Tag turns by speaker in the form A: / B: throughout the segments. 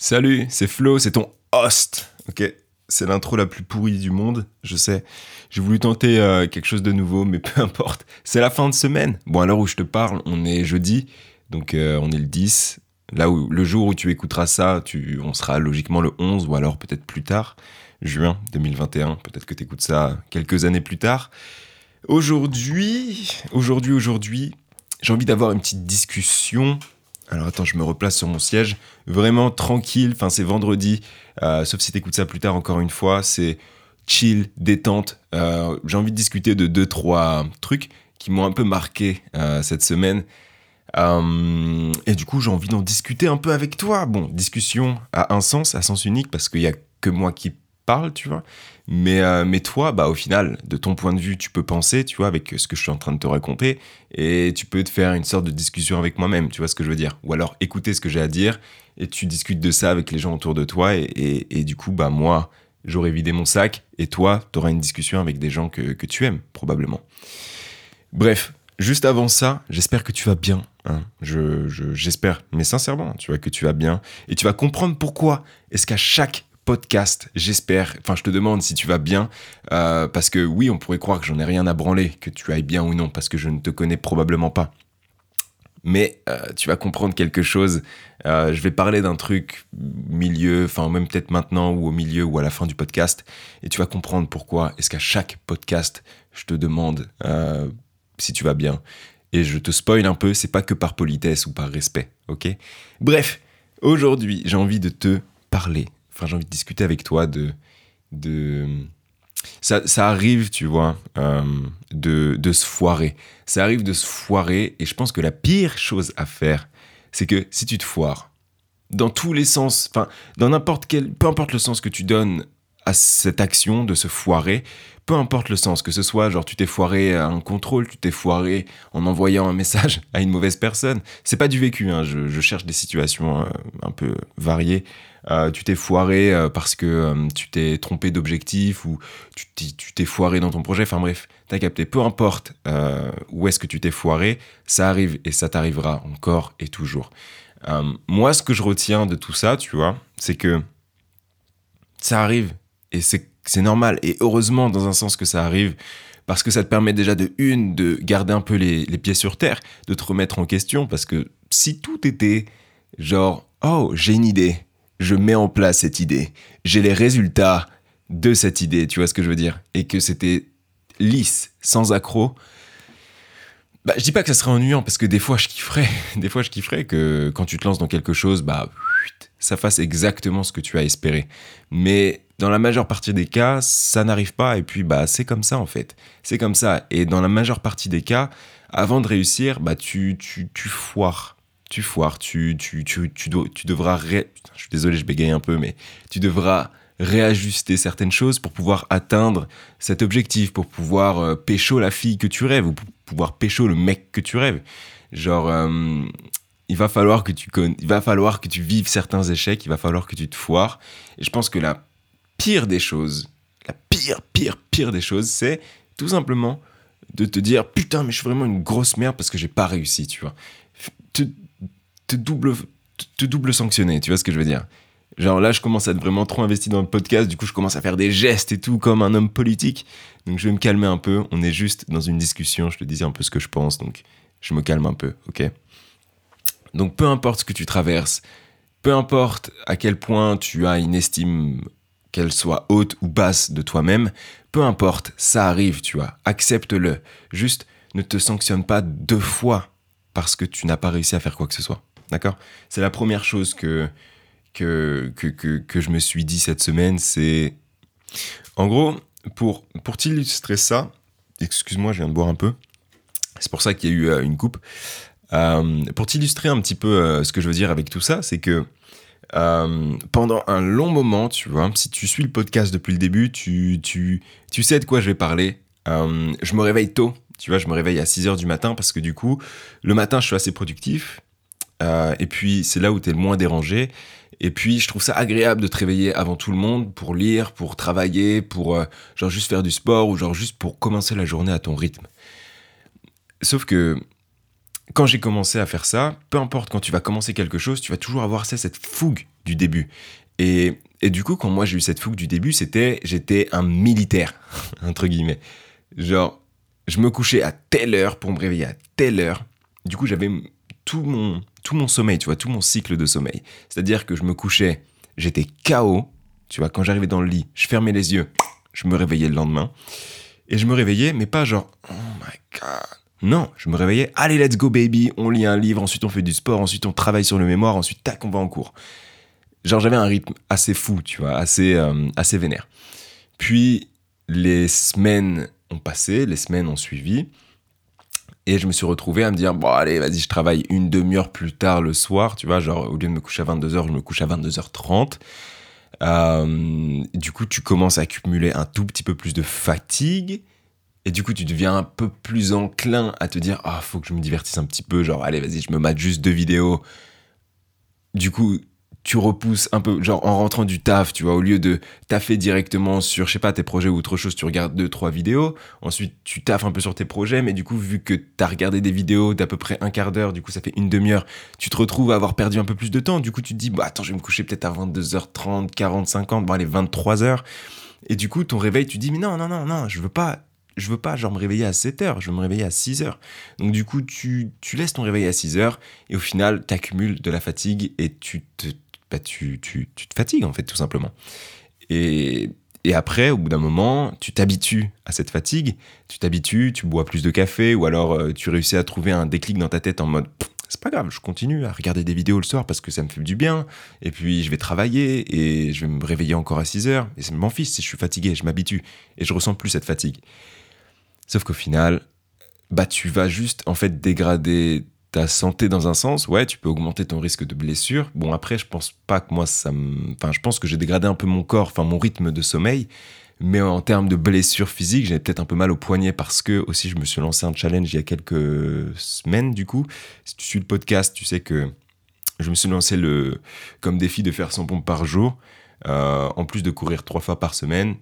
A: Salut, c'est Flo, c'est ton host. Ok, c'est l'intro la plus pourrie du monde, je sais. J'ai voulu tenter euh, quelque chose de nouveau, mais peu importe. C'est la fin de semaine. Bon, à l'heure où je te parle, on est jeudi, donc euh, on est le 10. Là où le jour où tu écouteras ça, tu, on sera logiquement le 11 ou alors peut-être plus tard, juin 2021. Peut-être que tu écoutes ça quelques années plus tard. Aujourd'hui, aujourd'hui, aujourd'hui, j'ai envie d'avoir une petite discussion alors attends, je me replace sur mon siège. Vraiment tranquille. Enfin, c'est vendredi. Euh, sauf si t'écoutes ça plus tard, encore une fois. C'est chill, détente. Euh, j'ai envie de discuter de deux, trois trucs qui m'ont un peu marqué euh, cette semaine. et du coup, j'ai envie d'en discuter un peu avec toi. Bon, discussion à un sens, à sens unique, parce qu'il y a que moi qui parle, tu vois. Mais, euh, mais toi, bah, au final, de ton point de vue, tu peux penser, tu vois, avec ce que je suis en train de te raconter, et tu peux te faire une sorte de discussion avec moi-même, tu vois ce que je veux dire. Ou alors écouter ce que j'ai à dire, et tu discutes de ça avec les gens autour de toi, et, et, du coup, bah, moi, j'aurais vidé mon sac, et toi, tu auras une discussion avec des gens que, que tu aimes, probablement. Bref, juste avant ça, j'espère que tu vas bien. Hein. Je, j'espère, mais sincèrement, tu vois, que tu vas bien, et tu vas comprendre pourquoi est-ce qu'à chaque podcast, j'espère. Enfin, je te demande si tu vas bien, euh, parce que oui, on pourrait croire que j'en ai rien à branler, que tu ailles bien ou non, parce que je ne te connais probablement pas. Mais euh, tu vas comprendre quelque chose. Euh, je vais parler d'un truc milieu, enfin même peut-être maintenant ou au milieu ou à la fin du podcast, et tu vas comprendre pourquoi est-ce qu'à chaque podcast, je te demande si tu vas bien. Et je te spoil un peu, c'est pas que par politesse ou par respect, ok? Bref, aujourd'hui, j'ai envie de te parler enfin j'ai envie de discuter avec toi de de ça, ça arrive, tu vois, euh, de, de se foirer. Ça arrive de se foirer, et je pense que la pire chose à faire, c'est que si tu te foires, dans tous les sens, enfin, dans n'importe quel, peu importe le sens que tu donnes à cette action de se foirer, peu importe le sens, que ce soit genre tu t'es foiré à un contrôle, tu t'es foiré en envoyant un message à une mauvaise personne, c'est pas du vécu, hein, je, je, cherche des situations euh, peu. Euh, tu t'es foiré euh, parce que euh, tu t'es trompé d'objectif ou tu t'es foiré dans ton projet, enfin bref, t'as capté, peu importe où est-ce que tu t'es foiré, ça arrive et ça t'arrivera encore et toujours. moi, ce que je retiens de tout ça, tu vois, c'est que ça arrive et c'est normal. Et heureusement, dans un sens que ça arrive, parce que ça te permet déjà de une, de garder un peu les pieds sur terre, de te remettre en question, parce que si tout était genre, oh, j'ai une idée, je mets en place cette idée, j'ai les résultats de cette idée, tu vois ce que je veux dire, et que c'était lisse, sans accroc, bah, je dis pas que ça serait ennuyant parce que des fois je kifferais, des fois je kifferais que quand tu te lances dans quelque chose, bah ça fasse exactement ce que tu as espéré. Mais dans la majeure partie des cas, ça n'arrive pas et puis bah c'est comme ça en fait. C'est comme ça et dans la majeure partie des cas, avant de réussir, bah tu tu tu foires. Tu foires, tu tu tu tu, tu devras je suis désolé, je bégaye un peu mais tu devras réajuster certaines choses pour pouvoir atteindre cet objectif, pour pouvoir euh, pécho la fille que tu rêves ou pour pouvoir pécho le mec que tu rêves. Genre, euh, il va falloir que tu il va falloir que tu vives certains échecs, il va falloir que tu te foires. Et je pense que la pire des choses, la pire, pire, pire des choses, c'est tout simplement de te dire putain mais je suis vraiment une grosse merde parce que j'ai pas réussi, tu vois. Te, double te double sanctionner, tu vois ce que je veux dire? Genre là, je commence à être vraiment trop investi dans le podcast, du coup, je commence à faire des gestes et tout comme un homme politique. Donc, je vais me calmer un peu. On est juste dans une discussion, je te disais un peu ce que je pense, donc je me calme un peu, ok? Donc, peu importe ce que tu traverses, peu importe à quel point tu as une estime, qu'elle soit haute ou basse de toi-même, peu importe, ça arrive, tu vois. Accepte-le. Juste, ne te sanctionne pas deux fois parce que tu n'as pas réussi à faire quoi que ce soit. D'accord? C'est la première chose que que, que, que, je me suis dit cette semaine, c'est... En gros, pour, pour t'illustrer ça, excuse-moi, je viens de boire un peu, c'est pour ça qu'il y a eu euh, une coupe. Euh, pour t'illustrer un petit peu euh, ce que je veux dire avec tout ça, c'est que pendant un long moment, tu vois, si tu suis le podcast depuis le début, tu, tu, tu sais de quoi je vais parler. je me réveille tôt, tu vois, je me réveille à 6 heures du matin parce que du coup, le matin, je suis assez productif. Et puis, c'est là où tu es le moins dérangé. Et puis, je trouve ça agréable de te réveiller avant tout le monde pour lire, pour travailler, pour euh, genre juste faire du sport ou genre juste pour commencer la journée à ton rythme. Sauf que quand j'ai commencé à faire ça, peu importe quand tu vas commencer quelque chose, tu vas toujours avoir cette fougue du début. Et, et du coup, quand moi j'ai eu cette fougue du début, c'était j'étais un militaire, entre guillemets. Genre, je me couchais à telle heure pour me réveiller à telle heure. Du coup, j'avais tout mon, tout mon sommeil, tu vois, tout mon cycle de sommeil. C'est-à-dire que je me couchais, j'étais KO, tu vois, quand j'arrivais dans le lit, je fermais les yeux, je me réveillais le lendemain. Et je me réveillais, mais pas genre, oh my god. Non, je me réveillais, allez, let's go baby, on lit un livre, ensuite on fait du sport, ensuite on travaille sur le mémoire, ensuite tac, on va en cours. Genre j'avais un rythme assez fou, tu vois, assez, euh, assez vénère. Puis les semaines ont passé, les semaines ont suivi, et je me suis retrouvé à me dire, bon allez, vas-y, je travaille une demi-heure plus tard le soir, tu vois, genre au lieu de me coucher à 22h, je me couche à 22h30. Euh, du coup, tu commences à accumuler un tout petit peu plus de fatigue. Et du coup, tu deviens un peu plus enclin à te dire, ah, faut que je me divertisse un petit peu. Genre, allez, vas-y, je me mate juste deux vidéos. Du coup, tu repousses un peu, genre en rentrant du taf, tu vois, au lieu de taffer directement sur, je sais pas, tes projets ou autre chose, tu regardes deux, trois vidéos. Ensuite, tu taffes un peu sur tes projets, mais du coup, vu que tu as regardé des vidéos d'à peu près un quart d'heure, du coup, ça fait une demi-heure, tu te retrouves à avoir perdu un peu plus de temps. Du coup, tu te dis, bah attends, je vais me coucher peut-être à 22h30, 40, 50, bon, allez, 23h. Et du coup, ton réveil, tu dis, mais non, non, non, non, je veux pas, je veux pas genre me réveiller à 7 heures, je veux me réveiller à 6 heures. Donc du coup, tu, tu laisses ton réveil à 6 heures et au final, tu accumules de la fatigue et tu te bah, tu, tu, tu, te fatigues en fait tout simplement. Et, et après, au bout d'un moment, tu t'habitues à cette fatigue, tu t'habitues, tu bois plus de café ou alors euh, tu réussis à trouver un déclic dans ta tête en mode c'est pas grave, je continue à regarder des vidéos le soir parce que ça me fait du bien. Et puis je vais travailler et je vais me réveiller encore à 6 heures. Et c'est mon fils, si je suis fatigué, je m'habitue et je ressens plus cette fatigue. Sauf qu'au final, bah tu vas juste en fait dégrader ta santé dans un sens, ouais, tu peux augmenter ton risque de blessure. Bon, après, je pense pas que moi, ça me. Enfin, je pense que j'ai dégradé un peu mon corps, enfin, mon rythme de sommeil. Mais en termes de blessure physique, j'ai peut-être un peu mal au poignet parce que aussi, je me suis lancé un challenge il y a quelques semaines, du coup. Si tu suis le podcast, tu sais que je me suis lancé le, comme défi de faire 100 pompes par jour, euh, en plus de courir trois fois par semaine.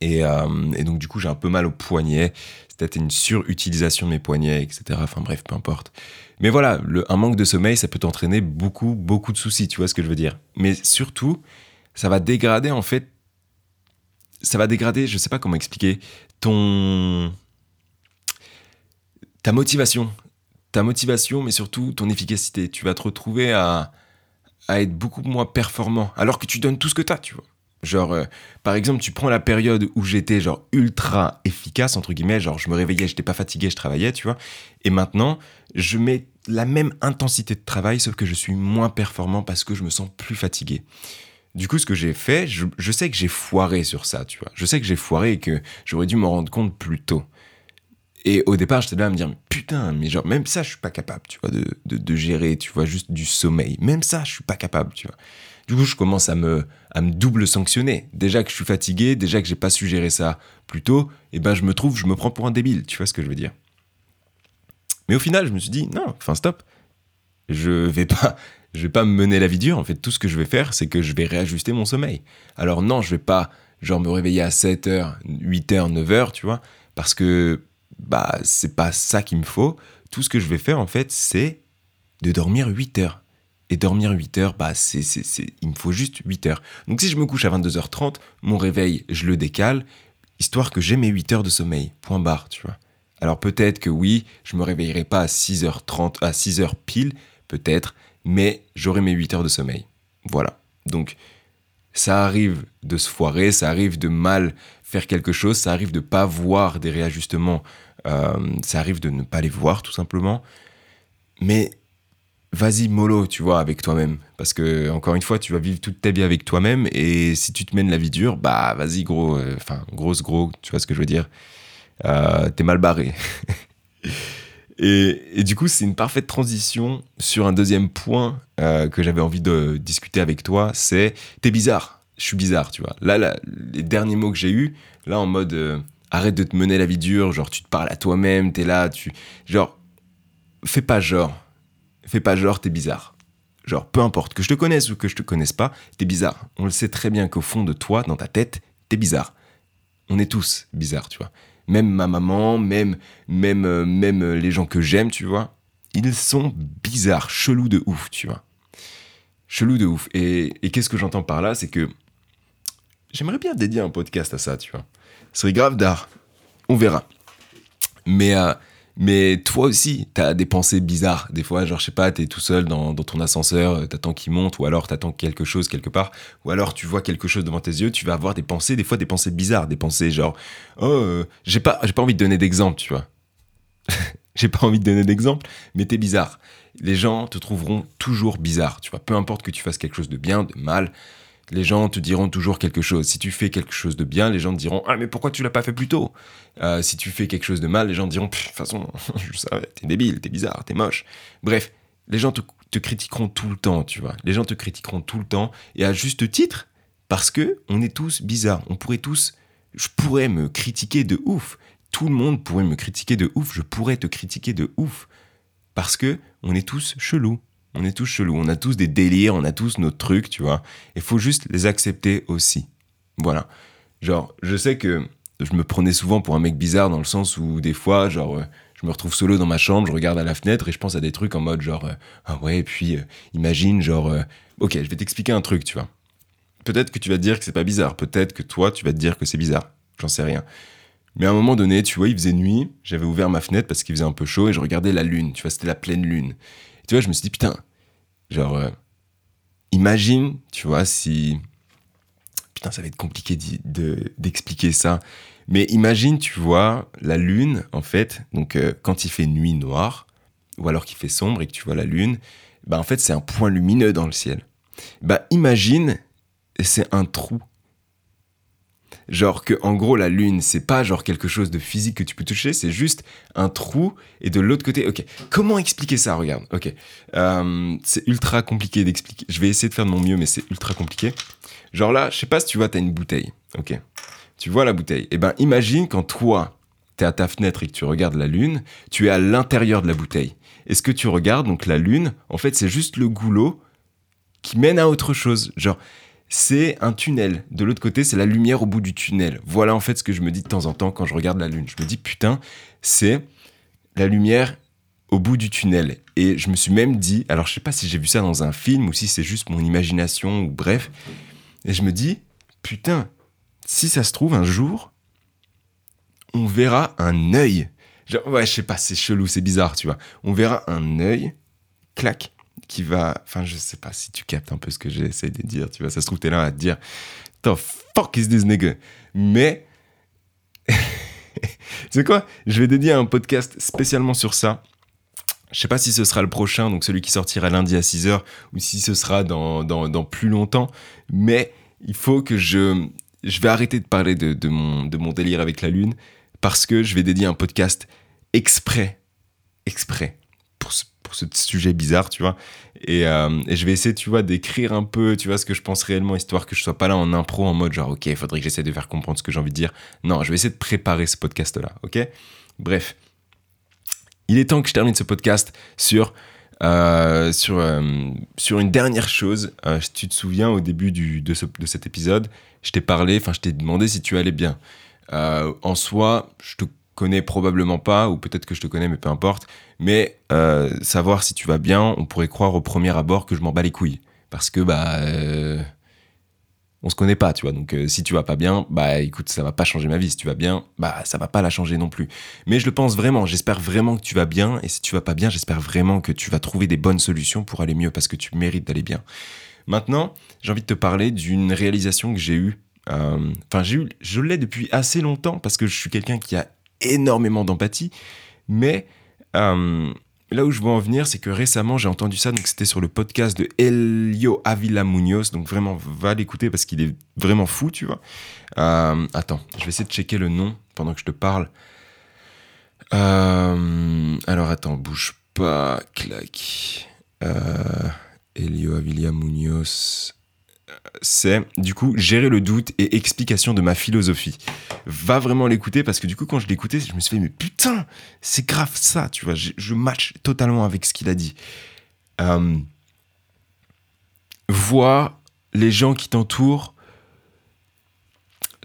A: Et, euh, et donc, du coup, j'ai un peu mal au poignet peut-être une surutilisation de mes poignets, etc. Enfin bref, peu importe. Mais voilà, un manque de sommeil, ça peut t'entraîner beaucoup, beaucoup de soucis, tu vois ce que je veux dire. Mais surtout, ça va dégrader en fait, ça va dégrader, je sais pas comment expliquer, ton... ta motivation. Ta motivation, mais surtout ton efficacité. Tu vas te retrouver à, à être beaucoup moins performant, alors que tu donnes tout ce que tu as, tu vois. Genre, euh, par exemple, tu prends la période où j'étais genre ultra efficace, entre guillemets, genre je me réveillais, j'étais pas fatigué, je travaillais, tu vois. Et maintenant, je mets la même intensité de travail, sauf que je suis moins performant parce que je me sens plus fatigué. Du coup, ce que j'ai fait, je, sais que j'ai foiré sur ça, tu vois. Je sais que j'ai foiré et que j'aurais dû m'en rendre compte plus tôt. Et au départ, j'étais là à me dire, putain, mais genre, même ça, je suis pas capable, tu vois, de, de gérer, tu vois, juste du sommeil. Même ça, je suis pas capable, tu vois. Du coup, je commence à me, à me double sanctionner. Déjà que je suis fatigué, déjà que j'ai pas su gérer ça plus tôt, et eh ben je me trouve, je me prends pour un débile, tu vois ce que je veux dire? Mais au final, je me suis dit, non, enfin stop. Je vais pas, je vais pas me mener la vie dure. En fait, tout ce que je vais faire, c'est que je vais réajuster mon sommeil. Alors non, je vais pas, genre, me réveiller à 7h, 8h, 9h, tu vois, parce que, bah, c'est pas ça qu'il me faut. Tout ce que je vais faire, en fait, c'est de dormir 8 heures. Et dormir 8 heures, bah, c'est, c'est, c'est, il me faut juste 8 heures. Donc si je me couche à 22h30, mon réveil, je le décale, histoire que j'ai mes 8 heures de sommeil. Point barre, tu vois. Alors peut-être que oui, je me réveillerai pas à 6h30, à 6h pile, peut-être, mais j'aurai mes 8 heures de sommeil. Voilà. Donc, ça arrive de se foirer, ça arrive de mal faire quelque chose, ça arrive de pas voir des réajustements, euh, ça arrive de ne pas les voir tout simplement. Mais vas-y mollo, tu vois, avec toi-même. Parce que, encore une fois, tu vas vivre toute ta vie avec toi-même. Et si tu te mènes la vie dure, bah, vas-y, gros. Euh, enfin, grosse, gros, tu vois ce que je veux dire. Euh, t'es mal barré. et, du coup, c'est une parfaite transition sur un deuxième point euh, que j'avais envie de discuter avec toi. C'est, t'es bizarre. Je suis bizarre, tu vois. Là, là, les derniers mots que j'ai eus, là, en mode, arrête de te mener la vie dure. Genre, tu te parles à toi-même, t'es là, tu. Genre, fais pas genre fais pas genre t'es bizarre. Genre, peu importe, que je te connaisse ou que je te connaisse pas, t'es bizarre. On le sait très bien qu'au fond de toi, dans ta tête, t'es bizarre. On est tous bizarres, tu vois. Même ma maman, même, même, euh, même les gens que j'aime, tu vois, ils sont bizarres, chelous de ouf, tu vois. Chelous de ouf. Et, et qu'est-ce que j'entends par là C'est que j'aimerais bien dédier un podcast à ça, tu vois. Ce serait grave d'art. On verra. Mais, euh, mais toi aussi, t'as des pensées bizarres. Des fois, genre, je sais pas, t'es tout seul dans, ton ascenseur, euh, t'attends qu'il monte, ou alors t'attends quelque chose quelque part, ou alors tu vois quelque chose devant tes yeux, tu vas avoir des pensées, des fois des pensées bizarres, des pensées genre, oh, euh, j'ai pas, j'ai pas envie de donner d'exemple, tu vois. j'ai pas envie de donner d'exemple, mais t'es bizarre. Les gens te trouveront toujours bizarre, tu vois. Peu importe que tu fasses quelque chose de bien, de mal, les gens te diront toujours quelque chose. Si tu fais quelque chose de bien, les gens te diront Ah, mais pourquoi tu l'as pas fait plus tôt? Euh, Si tu fais quelque chose de mal, les gens te diront De toute façon, je savais, t'es débile, t'es bizarre, t'es moche. Bref, les gens te, te critiqueront tout le temps, tu vois. Les gens te critiqueront tout le temps, et à juste titre, parce que on est tous bizarres. On pourrait tous. Je pourrais me critiquer de ouf. Tout le monde pourrait me critiquer de ouf. Je pourrais te critiquer de ouf. Parce que on est tous chelous. On est tous chelous, on a tous des délires, on a tous nos trucs, tu vois. Il faut juste les accepter aussi. Voilà. Genre, je sais que je me prenais souvent pour un mec bizarre dans le sens où des fois, genre, euh, je me retrouve solo dans ma chambre, je regarde à la fenêtre et je pense à des trucs en mode genre, euh, ah ouais, puis euh, imagine, genre, ok, je vais t'expliquer un truc, tu vois. Peut-être que tu vas te dire que c'est pas bizarre, peut-être que toi, tu vas te dire que c'est bizarre, j'en sais rien. Mais à un moment donné, tu vois, il faisait nuit, j'avais ouvert ma fenêtre parce qu'il faisait un peu chaud et je regardais la lune, tu vois, c'était la pleine lune. Et tu vois, je me suis dit, putain, Genre, euh, imagine, tu vois, si. Putain, ça va être compliqué d'expliquer ça. Mais imagine, tu vois, la lune, en fait, donc euh, quand il fait nuit noire, ou alors qu'il fait sombre et que tu vois la lune, bah en fait, c'est un point lumineux dans le ciel. Bah imagine, c'est un trou. Genre que, en gros, la lune, c'est pas genre quelque chose de physique que tu peux toucher, c'est juste un trou, et de l'autre côté, ok, comment expliquer ça, regarde, ok. Euh, c'est ultra compliqué d'expliquer. Je vais essayer de faire de mon mieux, mais c'est ultra compliqué. Genre là, je sais pas si tu vois, t'as une bouteille. Ok. Tu vois la bouteille. Eh ben, imagine quand toi, t'es à ta fenêtre et que tu regardes la lune, tu es à l'intérieur de la bouteille. Et ce que tu regardes, donc la lune, en fait, c'est juste le goulot qui mène à autre chose. Genre, c'est un tunnel. De l'autre côté, c'est la lumière au bout du tunnel. Voilà en fait ce que je me dis de temps en temps quand je regarde la lune. Je me dis, putain, c'est la lumière au bout du tunnel. Et je me suis même dit, alors je sais pas si j'ai vu ça dans un film ou si c'est juste mon imagination ou bref, et je me dis, putain, si ça se trouve un jour, on verra un œil. Genre, ouais, je sais pas, c'est chelou, c'est bizarre, tu vois. On verra un œil, clac, qui va. Enfin, je sais pas si tu captes un peu ce que j'essaie de dire, tu vois. Ça se trouve, t'es là à te dire, the fuck is this nigga? Mais. sais quoi? Je vais dédier un podcast spécialement sur ça. Je sais pas si ce sera le prochain, donc celui qui sortira lundi à 6h, ou si ce sera dans, dans, dans plus longtemps. Mais il faut que je. Je vais arrêter de parler de, de, mon, de mon délire avec la Lune, parce que je vais dédier un podcast exprès. Exprès. Pour ce, pour ce sujet bizarre, tu vois. Et, euh, et je vais essayer, tu vois, d'écrire un peu, tu vois, ce que je pense réellement, histoire que je sois pas là en impro, en mode genre, ok, il faudrait que j'essaie de faire comprendre ce que j'ai envie de dire. Non, je vais essayer de préparer ce podcast-là, ok? Bref. Il est temps que je termine ce podcast sur, euh, sur, euh, sur une dernière chose. Tu te souviens, au début du, de, ce- de cet épisode, je t'ai parlé, enfin, je t'ai demandé si tu allais bien. En soi, je te connais probablement pas, ou peut-être que je te connais, mais peu importe. Mais euh, savoir si tu vas bien, on pourrait croire au premier abord que je m'en bats les couilles. Parce que, bah. euh, on se connaît pas, tu vois. Donc, euh, si tu vas pas bien, bah écoute, ça va pas changer ma vie. Si tu vas bien, bah ça va pas la changer non plus. Mais je le pense vraiment. J'espère vraiment que tu vas bien. Et si tu vas pas bien, j'espère vraiment que tu vas trouver des bonnes solutions pour aller mieux parce que tu mérites d'aller bien. Maintenant, j'ai envie de te parler d'une réalisation que j'ai eue. Euh, Enfin, j'ai eu, je l'ai depuis assez longtemps parce que je suis quelqu'un qui a énormément d'empathie. Mais euh, là où je veux en venir, c'est que récemment, j'ai entendu ça. Donc, c'était sur le podcast de Elio Avila Munoz. Donc, vraiment, va l'écouter parce qu'il est vraiment fou, tu vois. Euh, attends, je vais essayer de checker le nom pendant que je te parle. Euh, alors, attends, bouge pas. Clac. Elio Avila Munoz. C'est du coup gérer le doute et explication de ma philosophie. Va vraiment l'écouter parce que du coup quand je l'écoutais, je me suis fait mais putain, c'est grave ça, tu vois, je, je match totalement avec ce qu'il a dit. Euh, vois les gens qui t'entourent,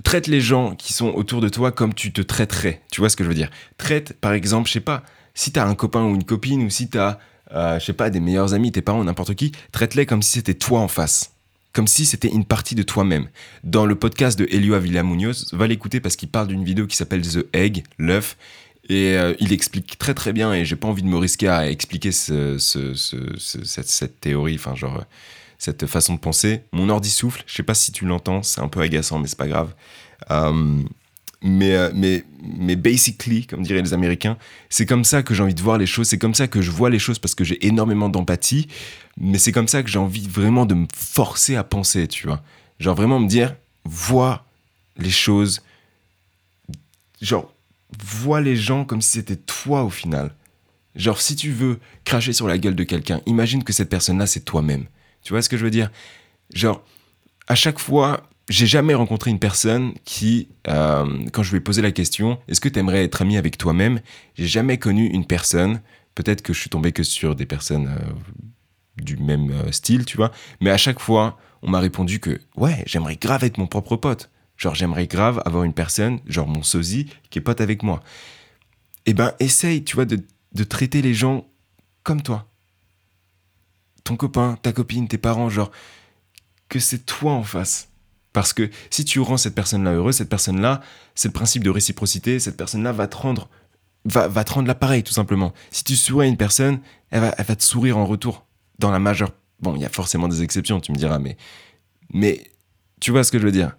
A: traite les gens qui sont autour de toi comme tu te traiterais. Tu vois ce que je veux dire? Traite par exemple, je sais pas, si t'as un copain ou une copine, ou si t'as, euh, je sais pas, des meilleurs amis, tes parents, n'importe qui, traite-les comme si c'était toi en face. Comme si c'était une partie de toi-même. Dans le podcast de Elio Avila Munoz, va l'écouter parce qu'il parle d'une vidéo qui s'appelle The Egg, l'œuf, et euh, il explique très très bien, et j'ai pas envie de me risquer à expliquer ce, ce, ce, cette, cette, théorie, enfin genre cette façon de penser. Mon ordi souffle, je sais pas si tu l'entends, c'est un peu agaçant, mais c'est pas grave. Euh, mais, euh, mais, mais basically, comme diraient les Américains, c'est comme ça que j'ai envie de voir les choses, c'est comme ça que je vois les choses parce que j'ai énormément d'empathie, mais c'est comme ça que j'ai envie vraiment de me forcer à penser, tu vois. Genre vraiment me dire, vois les choses, genre, vois les gens comme si c'était toi au final. Genre, si tu veux cracher sur la gueule de quelqu'un, imagine que cette personne-là, c'est toi-même. Tu vois ce que je veux dire? Genre, à chaque fois, j'ai jamais rencontré une personne qui, euh, quand je lui ai posé la question, est-ce que tu aimerais être ami avec toi-même J'ai jamais connu une personne, peut-être que je suis tombé que sur des personnes euh, du même euh, style, tu vois, mais à chaque fois, on m'a répondu que, ouais, j'aimerais grave être mon propre pote. Genre, j'aimerais grave avoir une personne, genre mon sosie, qui est pote avec moi. Eh ben, essaye, tu vois, de, de traiter les gens comme toi. Ton copain, ta copine, tes parents, genre, que c'est toi en face parce que si tu rends cette personne-là heureuse, cette personne-là, c'est le principe de réciprocité, cette personne-là va te rendre va, va te rendre l'appareil tout simplement. Si tu souris à une personne, elle va, elle va te sourire en retour. Dans la majeure... Bon, il y a forcément des exceptions, tu me diras, mais... Mais tu vois ce que je veux dire?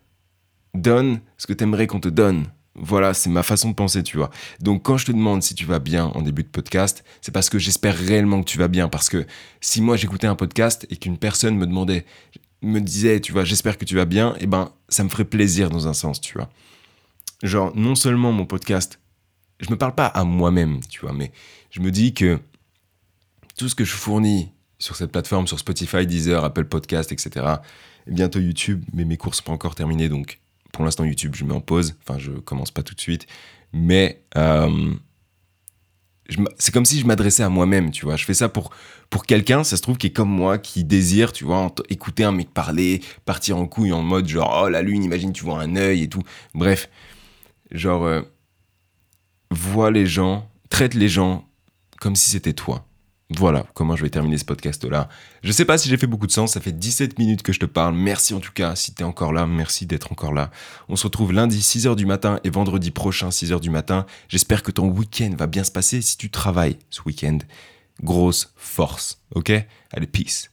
A: Donne ce que tu aimerais qu'on te donne. Voilà, c'est ma façon de penser, tu vois. Donc quand je te demande si tu vas bien en début de podcast, c'est parce que j'espère réellement que tu vas bien. Parce que si moi j'écoutais un podcast et qu'une personne me demandait me disait, tu vois, j'espère que tu vas bien, et eh ben, ça me ferait plaisir dans un sens, tu vois. Genre, non seulement mon podcast, je me parle pas à moi-même, tu vois, mais je me dis que tout ce que je fournis sur cette plateforme, sur Spotify, Deezer, Apple Podcast, etc., et bientôt YouTube, mais mes cours sont pas encore terminés, donc pour l'instant YouTube, je mets en pause, enfin, je commence pas tout de suite, mais euh, c'est comme si je m'adressais à moi-même, tu vois. Je fais ça pour, pour quelqu'un, ça se trouve, qui est comme moi, qui désire, tu vois, écouter un mec parler, partir en couille en mode genre, oh la lune, imagine, tu vois un œil et tout. Bref, genre, euh, vois les gens, traite les gens comme si c'était toi. Voilà comment je vais terminer ce podcast-là. Je sais pas si j'ai fait beaucoup de sens, ça fait 17 minutes que je te parle. Merci en tout cas si t'es encore là, merci d'être encore là. On se retrouve lundi 6h du matin et vendredi prochain 6h du matin. J'espère que ton week-end va bien se passer si tu travailles ce week-end. Grosse force, ok? Allez, peace.